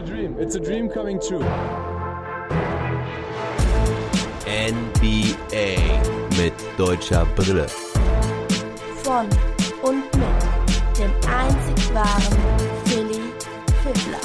a dream. It's a dream coming true. NBA mit deutscher Brille. Von und mit dem einzig wahren Philly Fiddler.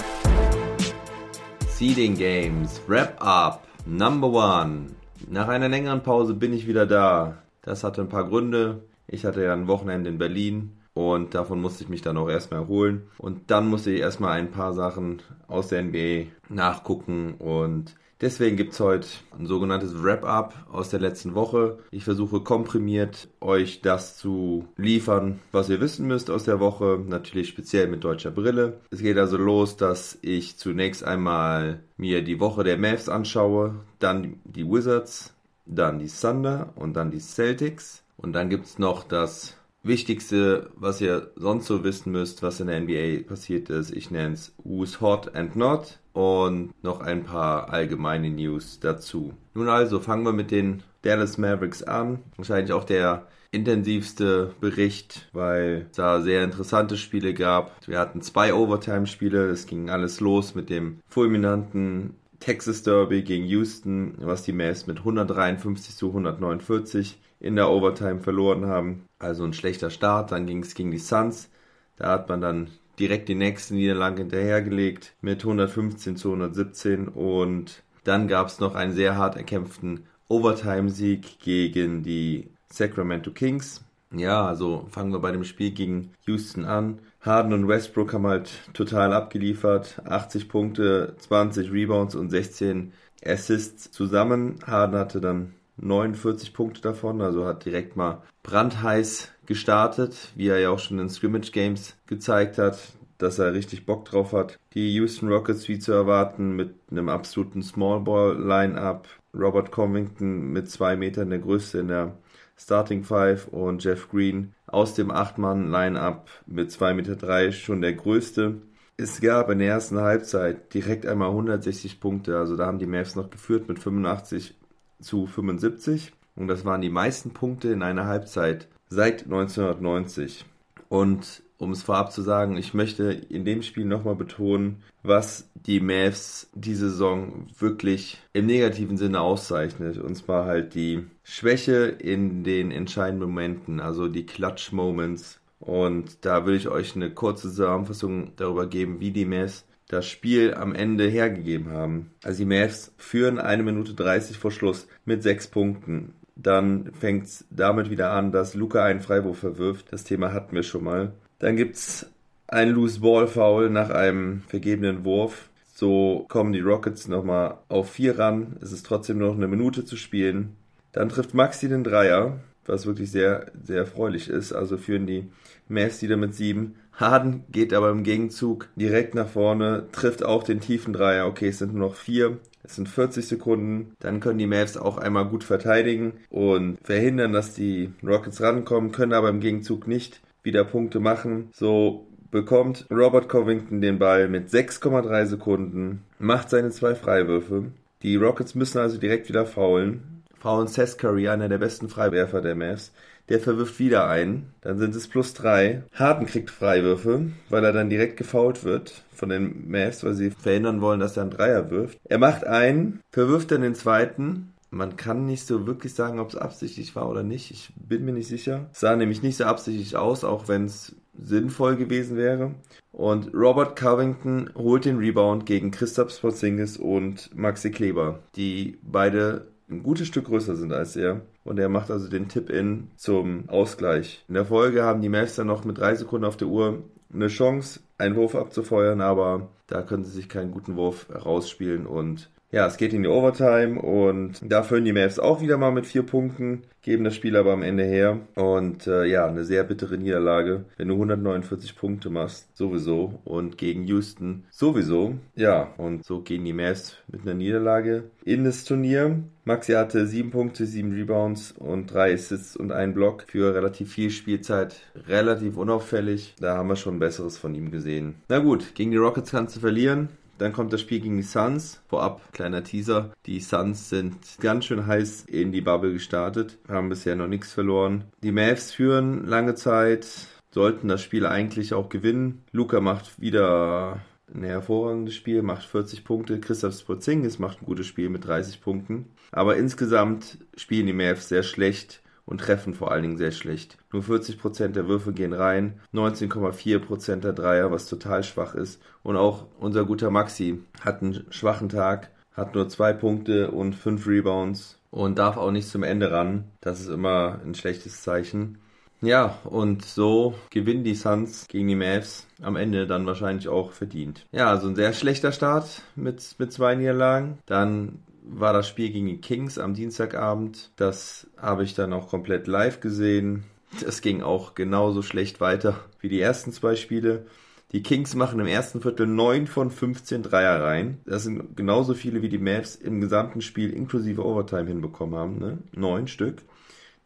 Seeding Games, Wrap Up, Number One. Nach einer längeren Pause bin ich wieder da. Das hatte ein paar Gründe. Ich hatte ja ein Wochenende in Berlin und davon musste ich mich dann auch erstmal erholen. Und dann musste ich erstmal ein paar Sachen aus der NBA nachgucken. Und deswegen gibt es heute ein sogenanntes Wrap-up aus der letzten Woche. Ich versuche komprimiert euch das zu liefern, was ihr wissen müsst aus der Woche. Natürlich speziell mit deutscher Brille. Es geht also los, dass ich zunächst einmal mir die Woche der Mavs anschaue, dann die Wizards, dann die Thunder und dann die Celtics. Und dann gibt es noch das Wichtigste, was ihr sonst so wissen müsst, was in der NBA passiert ist, ich nenne es Who's Hot and Not und noch ein paar allgemeine News dazu. Nun also fangen wir mit den Dallas Mavericks an. Wahrscheinlich auch der intensivste Bericht, weil es da sehr interessante Spiele gab. Wir hatten zwei Overtime-Spiele, es ging alles los mit dem fulminanten Texas Derby gegen Houston, was die Mavs mit 153 zu 149 in der Overtime verloren haben. Also ein schlechter Start. Dann ging es gegen die Suns. Da hat man dann direkt die nächste Niederlage hinterhergelegt mit 115 zu 117 und dann gab es noch einen sehr hart erkämpften Overtime-Sieg gegen die Sacramento Kings. Ja, also fangen wir bei dem Spiel gegen Houston an. Harden und Westbrook haben halt total abgeliefert. 80 Punkte, 20 Rebounds und 16 Assists zusammen. Harden hatte dann 49 Punkte davon, also hat direkt mal brandheiß gestartet, wie er ja auch schon in Scrimmage Games gezeigt hat, dass er richtig Bock drauf hat. Die Houston Rockets wie zu erwarten mit einem absoluten Small Ball Line-Up. Robert Covington mit zwei Metern der Größte in der Starting Five und Jeff Green aus dem 8-Mann-Line-Up mit 2,3 Meter drei schon der Größte. Es gab in der ersten Halbzeit direkt einmal 160 Punkte, also da haben die Mavs noch geführt mit 85 zu 75 und das waren die meisten Punkte in einer Halbzeit seit 1990. Und um es vorab zu sagen, ich möchte in dem Spiel nochmal betonen, was die Mavs diese Saison wirklich im negativen Sinne auszeichnet. Und zwar halt die Schwäche in den entscheidenden Momenten, also die Clutch Moments. Und da will ich euch eine kurze Zusammenfassung darüber geben, wie die Mavs das Spiel am Ende hergegeben haben. Also die Mavs führen eine Minute 30 vor Schluss mit sechs Punkten. Dann fängt es damit wieder an, dass Luca einen Freiwurf verwirft. Das Thema hatten wir schon mal. Dann gibt es ein Loose Ball Foul nach einem vergebenen Wurf. So kommen die Rockets nochmal auf vier ran. Es ist trotzdem noch eine Minute zu spielen. Dann trifft Maxi den Dreier, was wirklich sehr, sehr erfreulich ist. Also führen die Mavs wieder mit sieben. Harden geht aber im Gegenzug direkt nach vorne, trifft auch den tiefen Dreier. Okay, es sind nur noch vier. Es sind 40 Sekunden. Dann können die Mavs auch einmal gut verteidigen und verhindern, dass die Rockets rankommen, können aber im Gegenzug nicht wieder Punkte machen. So bekommt Robert Covington den Ball mit 6,3 Sekunden, macht seine zwei Freiwürfe. Die Rockets müssen also direkt wieder faulen. Faulen Seth Curry, einer der besten Freiwerfer der Mavs. Der verwirft wieder ein. Dann sind es plus drei. Harden kriegt Freiwürfe, weil er dann direkt gefault wird von den Mavs, weil sie verhindern wollen, dass er einen Dreier wirft. Er macht einen, verwirft dann den zweiten. Man kann nicht so wirklich sagen, ob es absichtlich war oder nicht. Ich bin mir nicht sicher. Es sah nämlich nicht so absichtlich aus, auch wenn es sinnvoll gewesen wäre. Und Robert Covington holt den Rebound gegen Christoph Sporzingis und Maxi Kleber, die beide ein gutes Stück größer sind als er. Und er macht also den Tip-In zum Ausgleich. In der Folge haben die Mavs dann noch mit drei Sekunden auf der Uhr eine Chance, einen Wurf abzufeuern, aber da können sie sich keinen guten Wurf rausspielen und ja, es geht in die Overtime und da führen die Mavs auch wieder mal mit vier Punkten, geben das Spiel aber am Ende her. Und äh, ja, eine sehr bittere Niederlage, wenn du 149 Punkte machst, sowieso. Und gegen Houston sowieso. Ja, und so gehen die Mavs mit einer Niederlage in das Turnier. Maxi hatte sieben Punkte, sieben Rebounds und drei Assists und einen Block für relativ viel Spielzeit. Relativ unauffällig. Da haben wir schon Besseres von ihm gesehen. Na gut, gegen die Rockets kannst du verlieren. Dann kommt das Spiel gegen die Suns. Vorab, kleiner Teaser. Die Suns sind ganz schön heiß in die Bubble gestartet. Haben bisher noch nichts verloren. Die Mavs führen lange Zeit. Sollten das Spiel eigentlich auch gewinnen. Luca macht wieder ein hervorragendes Spiel, macht 40 Punkte. Christoph Sporzingis macht ein gutes Spiel mit 30 Punkten. Aber insgesamt spielen die Mavs sehr schlecht und treffen vor allen Dingen sehr schlecht. Nur 40% der Würfe gehen rein, 19,4% der Dreier, was total schwach ist. Und auch unser guter Maxi hat einen schwachen Tag, hat nur zwei Punkte und fünf Rebounds und darf auch nicht zum Ende ran. Das ist immer ein schlechtes Zeichen. Ja, und so gewinnen die Suns gegen die Mavs am Ende dann wahrscheinlich auch verdient. Ja, also ein sehr schlechter Start mit, mit zwei Niederlagen. Dann war das Spiel gegen die Kings am Dienstagabend. Das habe ich dann auch komplett live gesehen. Das ging auch genauso schlecht weiter wie die ersten zwei Spiele. Die Kings machen im ersten Viertel 9 von 15 Dreier rein. Das sind genauso viele wie die Mavs im gesamten Spiel inklusive Overtime hinbekommen haben. Ne? Neun Stück.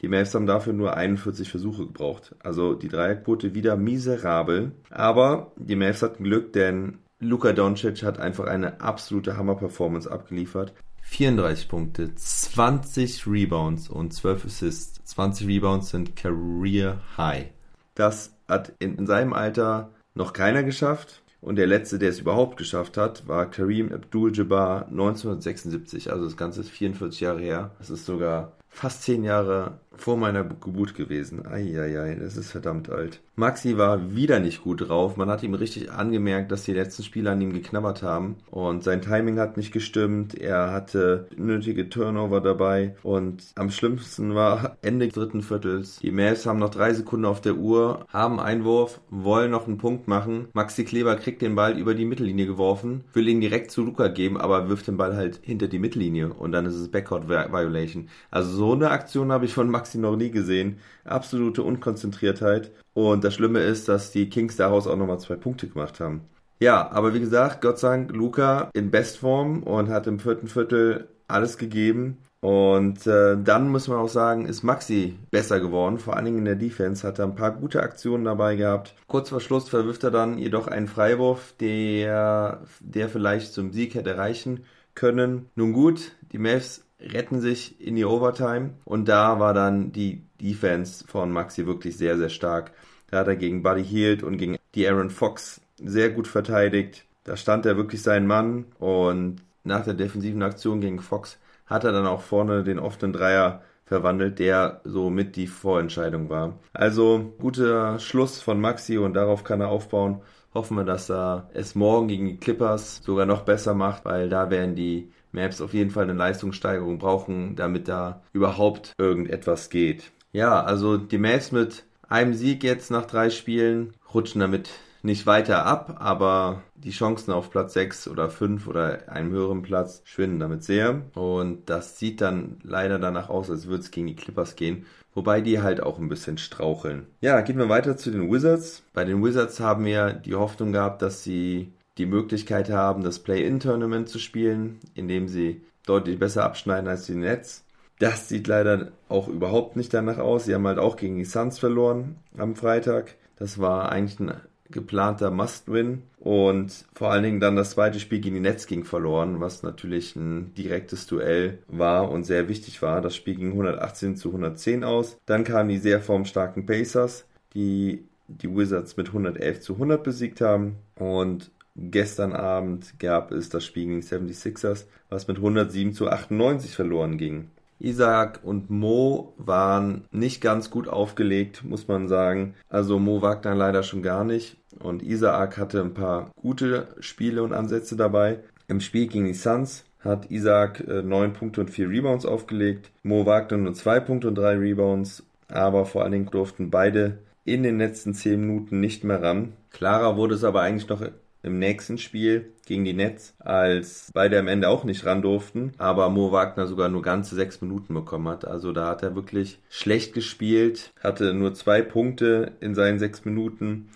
Die Mavs haben dafür nur 41 Versuche gebraucht. Also die Dreierquote wieder miserabel. Aber die Mavs hatten Glück, denn Luka Doncic hat einfach eine absolute Hammer-Performance abgeliefert. 34 Punkte, 20 Rebounds und 12 Assists. 20 Rebounds sind Career High. Das hat in seinem Alter noch keiner geschafft. Und der letzte, der es überhaupt geschafft hat, war Kareem Abdul-Jabbar 1976. Also das Ganze ist 44 Jahre her. Das ist sogar fast 10 Jahre vor meiner Geburt gewesen. Eieiei, das ist verdammt alt. Maxi war wieder nicht gut drauf. Man hat ihm richtig angemerkt, dass die letzten Spiele an ihm geknabbert haben. Und sein Timing hat nicht gestimmt. Er hatte nötige Turnover dabei. Und am schlimmsten war Ende dritten Viertels. Die Mavs haben noch drei Sekunden auf der Uhr, haben Einwurf, wollen noch einen Punkt machen. Maxi Kleber kriegt den Ball über die Mittellinie geworfen, will ihn direkt zu Luca geben, aber wirft den Ball halt hinter die Mittellinie. Und dann ist es Backcourt Violation. Also so eine Aktion habe ich von Maxi noch nie gesehen. Absolute Unkonzentriertheit. Und das Schlimme ist, dass die Kings daraus auch nochmal zwei Punkte gemacht haben. Ja, aber wie gesagt, Gott sei Dank, Luca in Bestform und hat im vierten Viertel alles gegeben. Und äh, dann muss man auch sagen, ist Maxi besser geworden. Vor allen Dingen in der Defense hat er ein paar gute Aktionen dabei gehabt. Kurz vor Schluss verwirft er dann jedoch einen Freiwurf, der, der vielleicht zum Sieg hätte reichen können. Nun gut, die Mavs retten sich in die Overtime und da war dann die Defense von Maxi wirklich sehr, sehr stark. Da hat er gegen Buddy Hield und gegen die Aaron Fox sehr gut verteidigt. Da stand er wirklich sein Mann und nach der defensiven Aktion gegen Fox hat er dann auch vorne den offenen Dreier verwandelt, der so mit die Vorentscheidung war. Also guter Schluss von Maxi und darauf kann er aufbauen. Hoffen wir, dass er es morgen gegen die Clippers sogar noch besser macht, weil da werden die Maps auf jeden Fall eine Leistungssteigerung brauchen, damit da überhaupt irgendetwas geht. Ja, also die Maps mit einem Sieg jetzt nach drei Spielen rutschen damit nicht weiter ab, aber die Chancen auf Platz 6 oder 5 oder einem höheren Platz schwinden damit sehr. Und das sieht dann leider danach aus, als würde es gegen die Clippers gehen. Wobei die halt auch ein bisschen straucheln. Ja, gehen wir weiter zu den Wizards. Bei den Wizards haben wir die Hoffnung gehabt, dass sie die Möglichkeit haben, das Play-In-Tournament zu spielen, indem sie deutlich besser abschneiden als die Nets. Das sieht leider auch überhaupt nicht danach aus. Sie haben halt auch gegen die Suns verloren am Freitag. Das war eigentlich ein geplanter Must-Win. Und vor allen Dingen dann das zweite Spiel gegen die Nets ging verloren, was natürlich ein direktes Duell war und sehr wichtig war. Das Spiel ging 118 zu 110 aus. Dann kamen die sehr formstarken Pacers, die die Wizards mit 111 zu 100 besiegt haben. Und Gestern Abend gab es das Spiel gegen 76ers, was mit 107 zu 98 verloren ging. Isaac und Mo waren nicht ganz gut aufgelegt, muss man sagen. Also Mo Wagner leider schon gar nicht. Und Isaac hatte ein paar gute Spiele und Ansätze dabei. Im Spiel gegen die Suns hat Isaac äh, 9 Punkte und 4 Rebounds aufgelegt. Mo Wagner nur 2 Punkte und 3 Rebounds. Aber vor allen Dingen durften beide in den letzten 10 Minuten nicht mehr ran. Klarer wurde es aber eigentlich noch im nächsten Spiel gegen die Nets, als beide am Ende auch nicht ran durften, aber Mo Wagner sogar nur ganze sechs Minuten bekommen hat. Also da hat er wirklich schlecht gespielt, hatte nur zwei Punkte in seinen sechs Minuten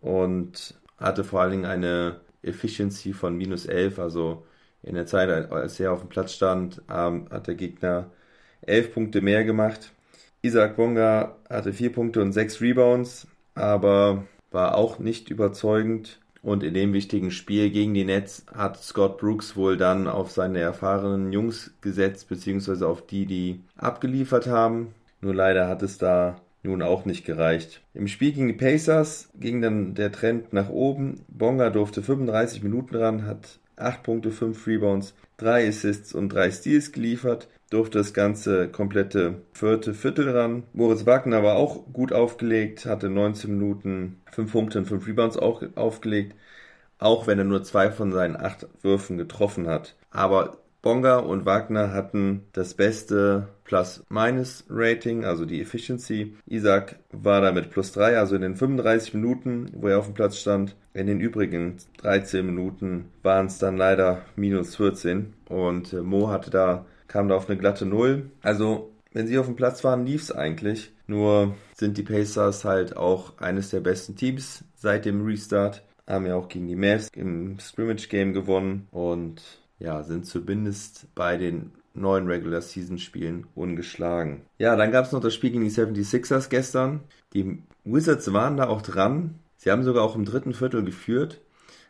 und hatte vor allen Dingen eine Efficiency von minus elf. Also in der Zeit, als er auf dem Platz stand, hat der Gegner elf Punkte mehr gemacht. Isaac Bonga hatte vier Punkte und sechs Rebounds, aber war auch nicht überzeugend. Und in dem wichtigen Spiel gegen die Nets hat Scott Brooks wohl dann auf seine erfahrenen Jungs gesetzt, beziehungsweise auf die, die abgeliefert haben. Nur leider hat es da nun auch nicht gereicht. Im Spiel gegen die Pacers ging dann der Trend nach oben. Bonga durfte 35 Minuten ran, hat 8 Punkte, 5 Rebounds, 3 Assists und 3 Steals geliefert, durfte das ganze komplette vierte Viertel ran. Moritz Wagner war auch gut aufgelegt, hatte 19 Minuten, 5 Punkte und 5 Rebounds auch aufgelegt, auch wenn er nur zwei von seinen 8 Würfen getroffen hat. Aber Bonga und Wagner hatten das beste Plus-Minus-Rating, also die Efficiency. Isaac war da mit plus 3, also in den 35 Minuten, wo er auf dem Platz stand. In den übrigen 13 Minuten waren es dann leider minus 14 und äh, Mo hatte da, kam da auf eine glatte Null. Also, wenn sie auf dem Platz waren, lief es eigentlich. Nur sind die Pacers halt auch eines der besten Teams seit dem Restart. Haben ja auch gegen die Mavs im Scrimmage-Game gewonnen und ja, sind zumindest bei den neuen Regular Season Spielen ungeschlagen. Ja, dann gab es noch das Spiel gegen die 76ers gestern. Die Wizards waren da auch dran. Sie haben sogar auch im dritten Viertel geführt.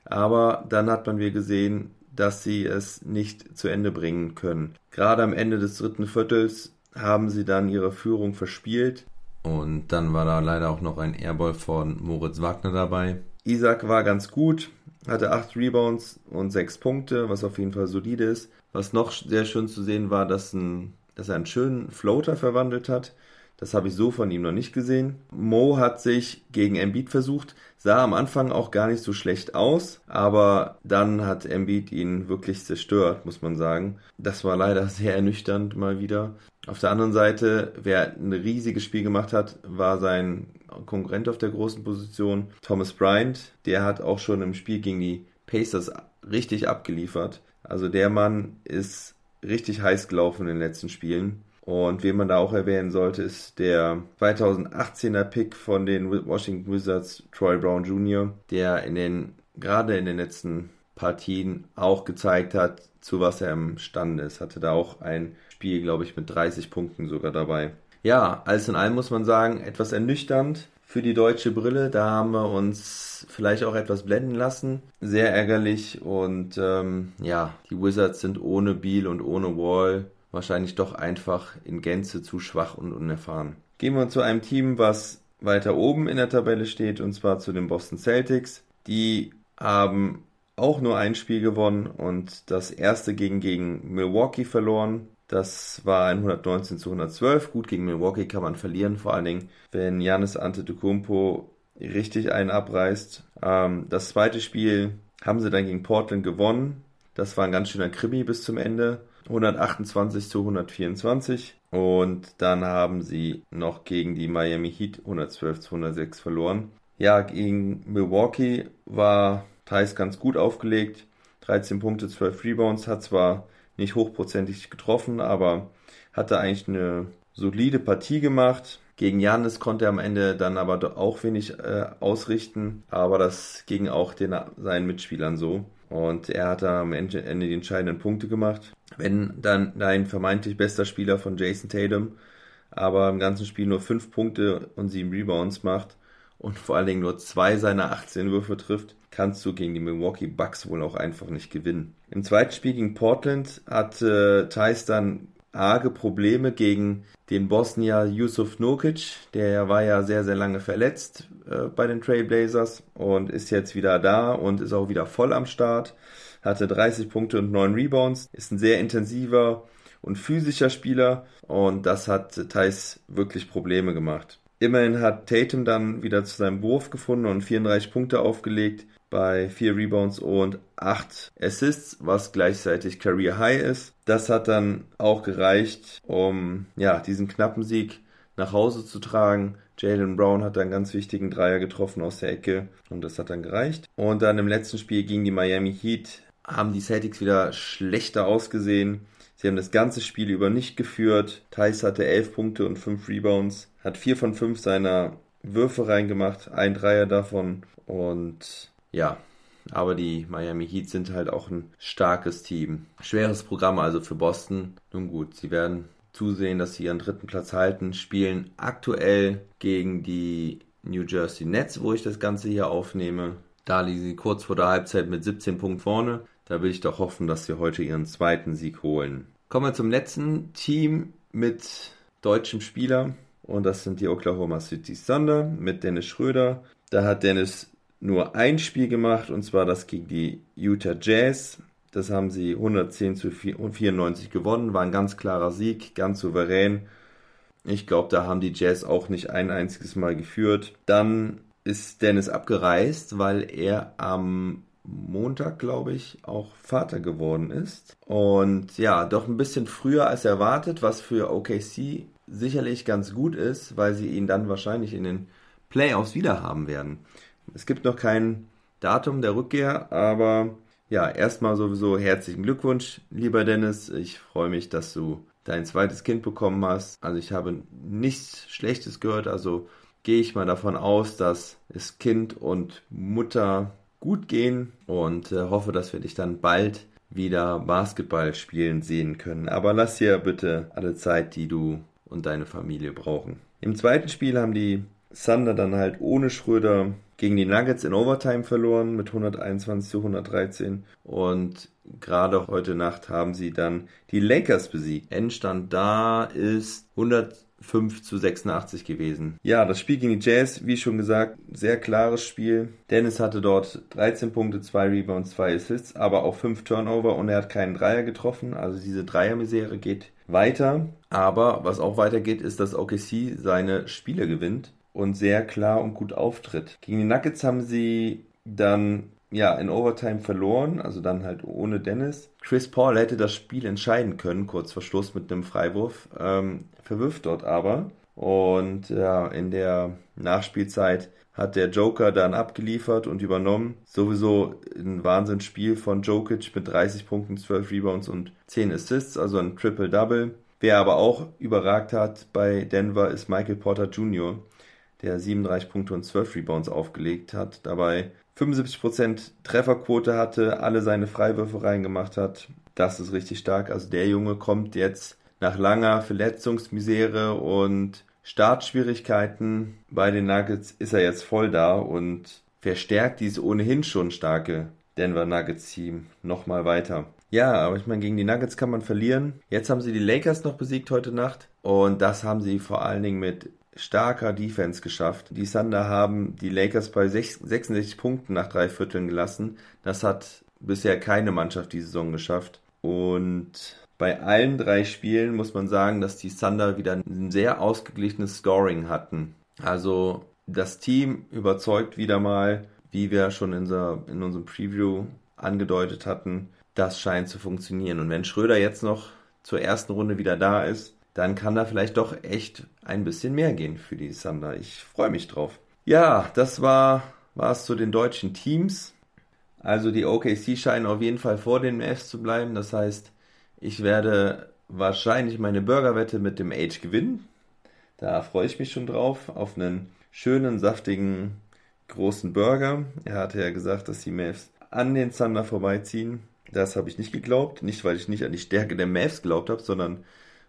Aber dann hat man wieder gesehen, dass sie es nicht zu Ende bringen können. Gerade am Ende des dritten Viertels haben sie dann ihre Führung verspielt. Und dann war da leider auch noch ein Airball von Moritz Wagner dabei. Isaac war ganz gut, hatte 8 Rebounds und 6 Punkte, was auf jeden Fall solide ist. Was noch sehr schön zu sehen war, dass, ein, dass er einen schönen Floater verwandelt hat. Das habe ich so von ihm noch nicht gesehen. Mo hat sich gegen Embiid versucht, sah am Anfang auch gar nicht so schlecht aus, aber dann hat Embiid ihn wirklich zerstört, muss man sagen. Das war leider sehr ernüchternd mal wieder. Auf der anderen Seite, wer ein riesiges Spiel gemacht hat, war sein Konkurrent auf der großen Position, Thomas Bryant. Der hat auch schon im Spiel gegen die Pacers richtig abgeliefert. Also der Mann ist richtig heiß gelaufen in den letzten Spielen. Und wen man da auch erwähnen sollte, ist der 2018er Pick von den Washington Wizards, Troy Brown Jr., der in den, gerade in den letzten Partien auch gezeigt hat, zu was er imstande ist. Hatte da auch ein Spiel, glaube ich, mit 30 Punkten sogar dabei. Ja, alles in allem muss man sagen, etwas ernüchternd für die deutsche Brille. Da haben wir uns vielleicht auch etwas blenden lassen. Sehr ärgerlich und ähm, ja, die Wizards sind ohne Beal und ohne Wall wahrscheinlich doch einfach in Gänze zu schwach und unerfahren. Gehen wir zu einem Team, was weiter oben in der Tabelle steht, und zwar zu den Boston Celtics. Die haben auch nur ein Spiel gewonnen und das erste gegen, gegen Milwaukee verloren. Das war ein 119 zu 112. Gut, gegen Milwaukee kann man verlieren, vor allen Dingen, wenn Janis Antetokounmpo richtig einen abreißt. Ähm, das zweite Spiel haben sie dann gegen Portland gewonnen. Das war ein ganz schöner Krimi bis zum Ende. 128 zu 124. Und dann haben sie noch gegen die Miami Heat 112 zu 106 verloren. Ja, gegen Milwaukee war Thais ganz gut aufgelegt. 13 Punkte, 12 Rebounds, hat zwar nicht hochprozentig getroffen, aber hatte eigentlich eine solide Partie gemacht. Gegen Janis konnte er am Ende dann aber auch wenig äh, ausrichten, aber das ging auch den, seinen Mitspielern so. Und er hat da am Ende, die entscheidenden Punkte gemacht. Wenn dann dein vermeintlich bester Spieler von Jason Tatum aber im ganzen Spiel nur 5 Punkte und 7 Rebounds macht und vor allen Dingen nur zwei seiner 18 Würfe trifft, kannst du gegen die Milwaukee Bucks wohl auch einfach nicht gewinnen. Im zweiten Spiel gegen Portland hatte Thais dann arge Probleme gegen den Bosnier Yusuf Nurkic. Der war ja sehr, sehr lange verletzt äh, bei den Trailblazers und ist jetzt wieder da und ist auch wieder voll am Start. Hatte 30 Punkte und 9 Rebounds. Ist ein sehr intensiver und physischer Spieler und das hat Thais wirklich Probleme gemacht. Immerhin hat Tatum dann wieder zu seinem Wurf gefunden und 34 Punkte aufgelegt bei 4 Rebounds und 8 Assists, was gleichzeitig Career High ist. Das hat dann auch gereicht, um ja, diesen knappen Sieg nach Hause zu tragen. Jalen Brown hat einen ganz wichtigen Dreier getroffen aus der Ecke und das hat dann gereicht. Und dann im letzten Spiel gegen die Miami Heat haben die Celtics wieder schlechter ausgesehen. Sie haben das ganze Spiel über nicht geführt. Thais hatte 11 Punkte und 5 Rebounds, hat 4 von 5 seiner Würfe reingemacht, ein Dreier davon und ja, aber die Miami Heat sind halt auch ein starkes Team. Schweres Programm also für Boston. Nun gut, sie werden zusehen, dass sie ihren dritten Platz halten, spielen aktuell gegen die New Jersey Nets, wo ich das Ganze hier aufnehme. Da liegen sie kurz vor der Halbzeit mit 17 Punkten vorne. Da will ich doch hoffen, dass sie heute ihren zweiten Sieg holen. Kommen wir zum letzten Team mit deutschem Spieler. Und das sind die Oklahoma City Thunder mit Dennis Schröder. Da hat Dennis nur ein Spiel gemacht und zwar das gegen die Utah Jazz. Das haben sie 110 zu 94 gewonnen. War ein ganz klarer Sieg, ganz souverän. Ich glaube, da haben die Jazz auch nicht ein einziges Mal geführt. Dann ist Dennis abgereist, weil er am Montag, glaube ich, auch Vater geworden ist. Und ja, doch ein bisschen früher als erwartet, was für OKC sicherlich ganz gut ist, weil sie ihn dann wahrscheinlich in den Playoffs wieder haben werden. Es gibt noch kein Datum der Rückkehr, aber ja, erstmal sowieso herzlichen Glückwunsch, lieber Dennis. Ich freue mich, dass du dein zweites Kind bekommen hast. Also ich habe nichts Schlechtes gehört, also gehe ich mal davon aus, dass es Kind und Mutter gut gehen und äh, hoffe, dass wir dich dann bald wieder Basketball spielen sehen können. Aber lass dir bitte alle Zeit, die du und deine Familie brauchen. Im zweiten Spiel haben die Thunder dann halt ohne Schröder gegen die Nuggets in Overtime verloren mit 121 zu 113 und gerade heute Nacht haben sie dann die Lakers besiegt. Endstand da ist 105 zu 86 gewesen. Ja, das Spiel gegen die Jazz, wie schon gesagt, sehr klares Spiel. Dennis hatte dort 13 Punkte, 2 Rebounds, 2 Assists, aber auch 5 Turnover und er hat keinen Dreier getroffen. Also diese Dreiermisere geht weiter. Aber was auch weitergeht, ist, dass OKC seine Spiele gewinnt und sehr klar und gut auftritt. Gegen die Nuggets haben sie dann ja in Overtime verloren, also dann halt ohne Dennis. Chris Paul hätte das Spiel entscheiden können, kurz vor Schluss mit einem Freiwurf, ähm, verwirft dort aber. Und ja, in der Nachspielzeit hat der Joker dann abgeliefert und übernommen. Sowieso ein Wahnsinnsspiel von Jokic mit 30 Punkten, 12 Rebounds und 10 Assists, also ein Triple-Double. Wer aber auch überragt hat bei Denver ist Michael Porter Jr., der 37 Punkte und 12 Rebounds aufgelegt hat, dabei 75% Trefferquote hatte, alle seine Freiwürfe reingemacht hat. Das ist richtig stark. Also der Junge kommt jetzt nach langer Verletzungsmisere und Startschwierigkeiten bei den Nuggets ist er jetzt voll da und verstärkt dieses ohnehin schon starke Denver Nuggets Team nochmal weiter. Ja, aber ich meine, gegen die Nuggets kann man verlieren. Jetzt haben sie die Lakers noch besiegt heute Nacht und das haben sie vor allen Dingen mit starker Defense geschafft. Die Thunder haben die Lakers bei 66 Punkten nach drei Vierteln gelassen. Das hat bisher keine Mannschaft die Saison geschafft. Und bei allen drei Spielen muss man sagen, dass die Thunder wieder ein sehr ausgeglichenes Scoring hatten. Also das Team überzeugt wieder mal, wie wir schon in, unser, in unserem Preview angedeutet hatten. Das scheint zu funktionieren. Und wenn Schröder jetzt noch zur ersten Runde wieder da ist, dann kann da vielleicht doch echt ein bisschen mehr gehen für die Thunder. Ich freue mich drauf. Ja, das war es zu den deutschen Teams. Also die OKC scheinen auf jeden Fall vor den Mavs zu bleiben. Das heißt, ich werde wahrscheinlich meine Burgerwette mit dem Age gewinnen. Da freue ich mich schon drauf. Auf einen schönen, saftigen, großen Burger. Er hatte ja gesagt, dass die Mavs an den Thunder vorbeiziehen. Das habe ich nicht geglaubt. Nicht, weil ich nicht an die Stärke der Mavs geglaubt habe, sondern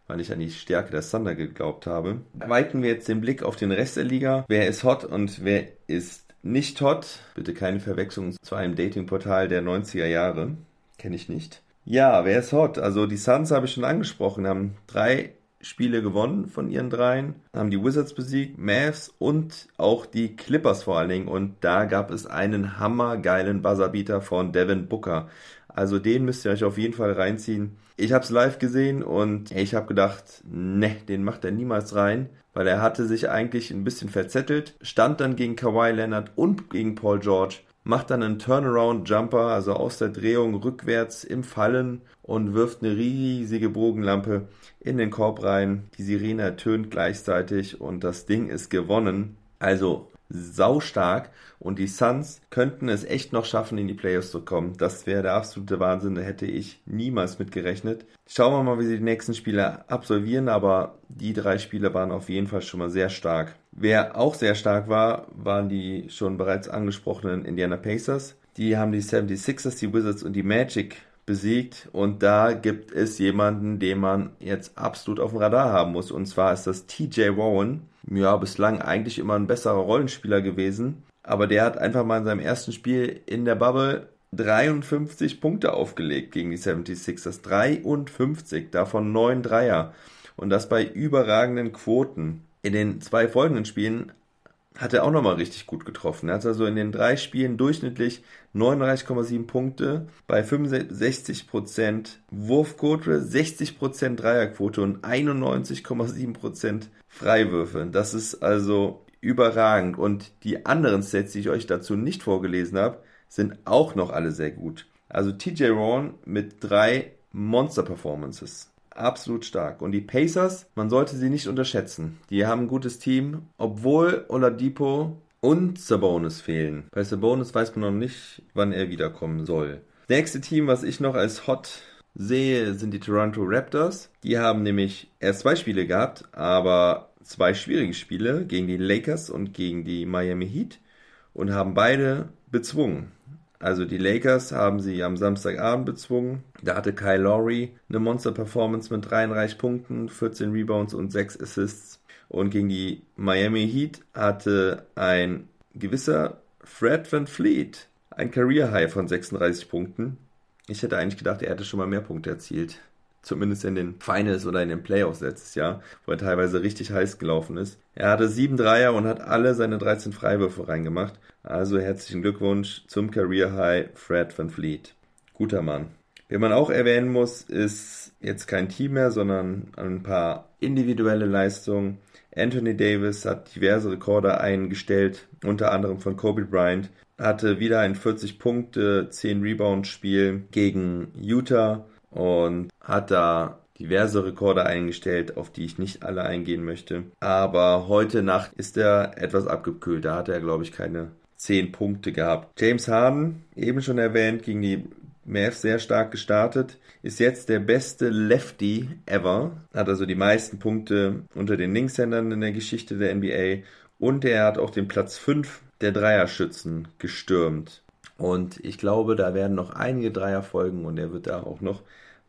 weil ich an die Stärke der Thunder geglaubt habe. Weiten wir jetzt den Blick auf den Rest der Liga. Wer ist hot und wer ist nicht hot? Bitte keine Verwechslung zu einem Datingportal der 90er Jahre. Kenne ich nicht. Ja, wer ist hot? Also die Suns habe ich schon angesprochen, haben drei Spiele gewonnen von ihren dreien, haben die Wizards besiegt, Mavs und auch die Clippers vor allen Dingen. Und da gab es einen hammergeilen Buzzerbeater von Devin Booker. Also den müsst ihr euch auf jeden Fall reinziehen. Ich habe es live gesehen und ich habe gedacht, ne, den macht er niemals rein, weil er hatte sich eigentlich ein bisschen verzettelt, stand dann gegen Kawhi Leonard und gegen Paul George, macht dann einen Turnaround-Jumper, also aus der Drehung rückwärts im Fallen und wirft eine riesige Bogenlampe in den Korb rein. Die Sirene ertönt gleichzeitig und das Ding ist gewonnen. Also saustark und die Suns könnten es echt noch schaffen, in die Playoffs zu kommen. Das wäre der absolute Wahnsinn, da hätte ich niemals mit gerechnet. Schauen wir mal, wie sie die nächsten Spiele absolvieren, aber die drei Spiele waren auf jeden Fall schon mal sehr stark. Wer auch sehr stark war, waren die schon bereits angesprochenen Indiana Pacers. Die haben die 76ers, die Wizards und die Magic besiegt und da gibt es jemanden, den man jetzt absolut auf dem Radar haben muss und zwar ist das TJ Warren. Ja, bislang eigentlich immer ein besserer Rollenspieler gewesen, aber der hat einfach mal in seinem ersten Spiel in der Bubble 53 Punkte aufgelegt gegen die 76ers. 53, davon 9 Dreier und das bei überragenden Quoten. in den zwei folgenden Spielen hat er auch nochmal richtig gut getroffen. Er hat also in den drei Spielen durchschnittlich 39,7 Punkte bei 65% Wurfquote, 60% Dreierquote und 91,7% Freiwürfe. Das ist also überragend. Und die anderen Sets, die ich euch dazu nicht vorgelesen habe, sind auch noch alle sehr gut. Also TJ Ron mit drei Monster-Performances absolut stark. Und die Pacers, man sollte sie nicht unterschätzen. Die haben ein gutes Team, obwohl Oladipo und Sabonis fehlen. Bei Sabonis weiß man noch nicht, wann er wiederkommen soll. Das nächste Team, was ich noch als Hot sehe, sind die Toronto Raptors. Die haben nämlich erst zwei Spiele gehabt, aber zwei schwierige Spiele gegen die Lakers und gegen die Miami Heat und haben beide bezwungen. Also die Lakers haben sie am Samstagabend bezwungen. Da hatte Kyle Lowry eine Monster-Performance mit 33 Punkten, 14 Rebounds und 6 Assists. Und gegen die Miami Heat hatte ein gewisser Fred Van Fleet ein Career High von 36 Punkten. Ich hätte eigentlich gedacht, er hätte schon mal mehr Punkte erzielt zumindest in den Finals oder in den Playoffs letztes Jahr, wo er teilweise richtig heiß gelaufen ist. Er hatte sieben Dreier und hat alle seine 13 Freiwürfe reingemacht. Also herzlichen Glückwunsch zum Career High Fred Van Fleet. Guter Mann. Wen man auch erwähnen muss, ist jetzt kein Team mehr, sondern ein paar individuelle Leistungen. Anthony Davis hat diverse Rekorde eingestellt, unter anderem von Kobe Bryant. Hatte wieder ein 40 Punkte, 10 Rebound Spiel gegen Utah und hat da diverse Rekorde eingestellt, auf die ich nicht alle eingehen möchte. Aber heute Nacht ist er etwas abgekühlt. Da hat er, glaube ich, keine 10 Punkte gehabt. James Harden, eben schon erwähnt, gegen die Mavs sehr stark gestartet, ist jetzt der beste Lefty ever, hat also die meisten Punkte unter den Linkshändern in der Geschichte der NBA und er hat auch den Platz 5 der Dreierschützen gestürmt. Und ich glaube, da werden noch einige Dreier folgen und er wird da auch noch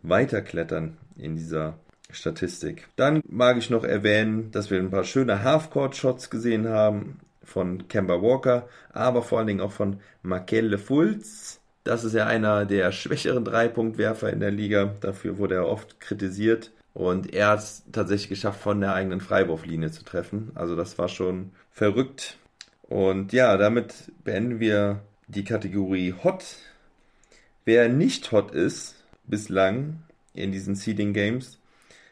weiterklettern in dieser Statistik. Dann mag ich noch erwähnen, dass wir ein paar schöne Half-Court-Shots gesehen haben von Kemba Walker, aber vor allen Dingen auch von Makelle Fultz. Das ist ja einer der schwächeren Dreipunktwerfer in der Liga. Dafür wurde er oft kritisiert. Und er hat es tatsächlich geschafft, von der eigenen Freiwurflinie zu treffen. Also das war schon verrückt. Und ja, damit beenden wir die Kategorie Hot. Wer nicht hot ist, bislang in diesen Seeding Games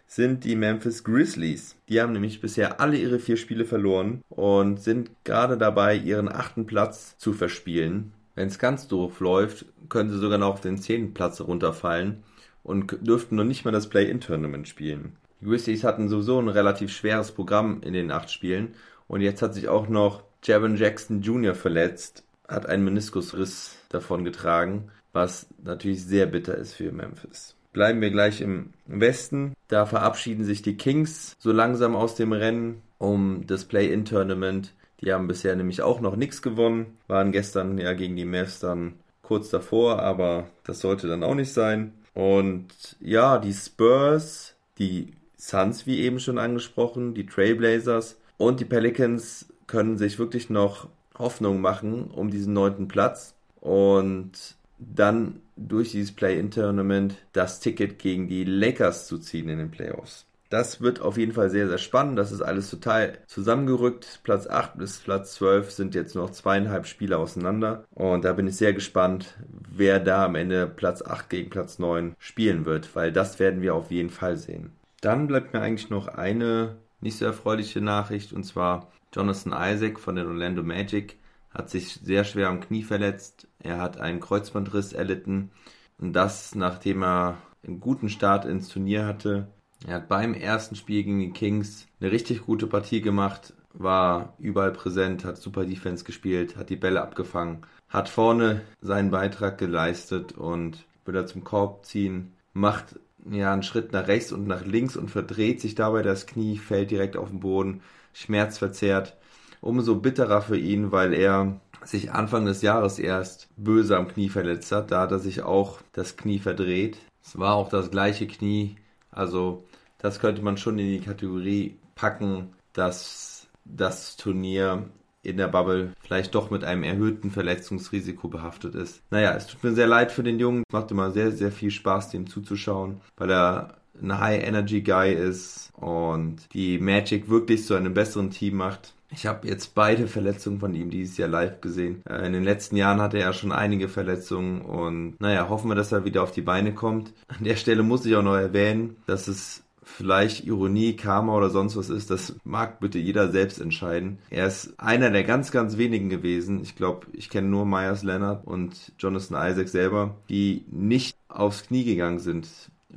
sind die Memphis Grizzlies. Die haben nämlich bisher alle ihre vier Spiele verloren und sind gerade dabei, ihren achten Platz zu verspielen. Wenn es ganz doof läuft, können sie sogar noch auf den zehnten Platz runterfallen und dürften noch nicht mal das Play-In-Tournament spielen. Die Grizzlies hatten sowieso ein relativ schweres Programm in den acht Spielen und jetzt hat sich auch noch Javon Jackson Jr. verletzt, hat einen Meniskusriss davon getragen was natürlich sehr bitter ist für Memphis. Bleiben wir gleich im Westen. Da verabschieden sich die Kings so langsam aus dem Rennen um das Play-In-Tournament. Die haben bisher nämlich auch noch nichts gewonnen, waren gestern ja gegen die Mavs dann kurz davor, aber das sollte dann auch nicht sein. Und ja, die Spurs, die Suns, wie eben schon angesprochen, die Trailblazers und die Pelicans können sich wirklich noch Hoffnung machen um diesen neunten Platz. Und dann durch dieses Play-In-Tournament das Ticket gegen die Lakers zu ziehen in den Playoffs. Das wird auf jeden Fall sehr, sehr spannend. Das ist alles total zusammengerückt. Platz 8 bis Platz 12 sind jetzt noch zweieinhalb Spiele auseinander. Und da bin ich sehr gespannt, wer da am Ende Platz 8 gegen Platz 9 spielen wird, weil das werden wir auf jeden Fall sehen. Dann bleibt mir eigentlich noch eine nicht so erfreuliche Nachricht und zwar Jonathan Isaac von den Orlando Magic hat sich sehr schwer am Knie verletzt. Er hat einen Kreuzbandriss erlitten und das, nachdem er einen guten Start ins Turnier hatte. Er hat beim ersten Spiel gegen die Kings eine richtig gute Partie gemacht, war überall präsent, hat super Defense gespielt, hat die Bälle abgefangen, hat vorne seinen Beitrag geleistet und will er zum Korb ziehen, macht ja einen Schritt nach rechts und nach links und verdreht sich dabei das Knie, fällt direkt auf den Boden, schmerzverzerrt umso bitterer für ihn, weil er sich Anfang des Jahres erst böse am Knie verletzt hat. Da hat er sich auch das Knie verdreht. Es war auch das gleiche Knie. Also das könnte man schon in die Kategorie packen, dass das Turnier in der Bubble vielleicht doch mit einem erhöhten Verletzungsrisiko behaftet ist. Naja, es tut mir sehr leid für den Jungen. Es macht immer sehr, sehr viel Spaß, dem zuzuschauen, weil er ein High-Energy-Guy ist und die Magic wirklich zu einem besseren Team macht. Ich habe jetzt beide Verletzungen von ihm dieses Jahr live gesehen. Äh, in den letzten Jahren hatte er schon einige Verletzungen und naja, hoffen wir, dass er wieder auf die Beine kommt. An der Stelle muss ich auch noch erwähnen, dass es vielleicht Ironie, Karma oder sonst was ist, das mag bitte jeder selbst entscheiden. Er ist einer der ganz, ganz wenigen gewesen. Ich glaube, ich kenne nur Myers Leonard und Jonathan Isaac selber, die nicht aufs Knie gegangen sind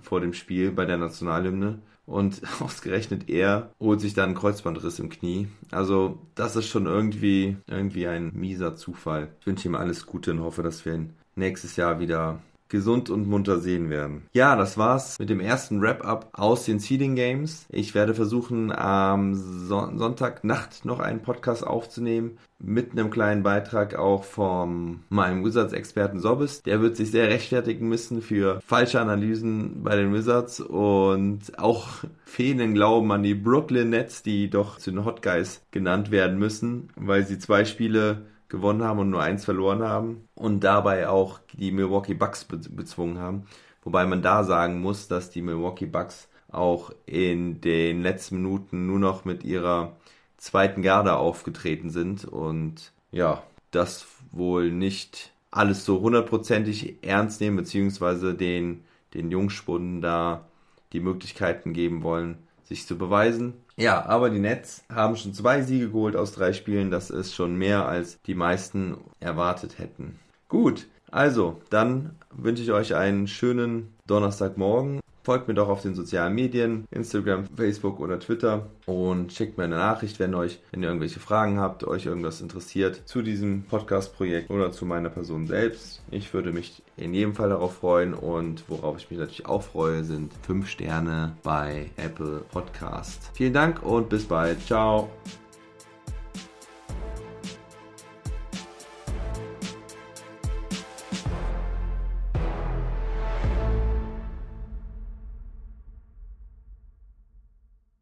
vor dem Spiel bei der Nationalhymne. Und ausgerechnet er holt sich dann einen Kreuzbandriss im Knie. Also, das ist schon irgendwie, irgendwie ein mieser Zufall. Ich wünsche ihm alles Gute und hoffe, dass wir ihn nächstes Jahr wieder gesund und munter sehen werden. Ja, das war's mit dem ersten Wrap-up aus den Seeding Games. Ich werde versuchen, am Son Sonntagnacht noch einen Podcast aufzunehmen mit einem kleinen Beitrag auch von meinem Wizards-Experten Sobbes. Der wird sich sehr rechtfertigen müssen für falsche Analysen bei den Wizards und auch fehlenden Glauben an die Brooklyn Nets, die doch zu den Hot Guys genannt werden müssen, weil sie zwei Spiele gewonnen haben und nur eins verloren haben und dabei auch die Milwaukee Bucks be bezwungen haben. Wobei man da sagen muss, dass die Milwaukee Bucks auch in den letzten Minuten nur noch mit ihrer zweiten Garde aufgetreten sind und ja, das wohl nicht alles so hundertprozentig ernst nehmen, beziehungsweise den, den Jungspunden da die Möglichkeiten geben wollen, sich zu beweisen. Ja, aber die Nets haben schon zwei Siege geholt aus drei Spielen. Das ist schon mehr, als die meisten erwartet hätten. Gut, also dann wünsche ich euch einen schönen Donnerstagmorgen. Folgt mir doch auf den sozialen Medien, Instagram, Facebook oder Twitter und schickt mir eine Nachricht, wenn euch, wenn ihr irgendwelche Fragen habt, euch irgendwas interessiert zu diesem Podcast-Projekt oder zu meiner Person selbst. Ich würde mich in jedem Fall darauf freuen und worauf ich mich natürlich auch freue, sind 5 Sterne bei Apple Podcast. Vielen Dank und bis bald. Ciao.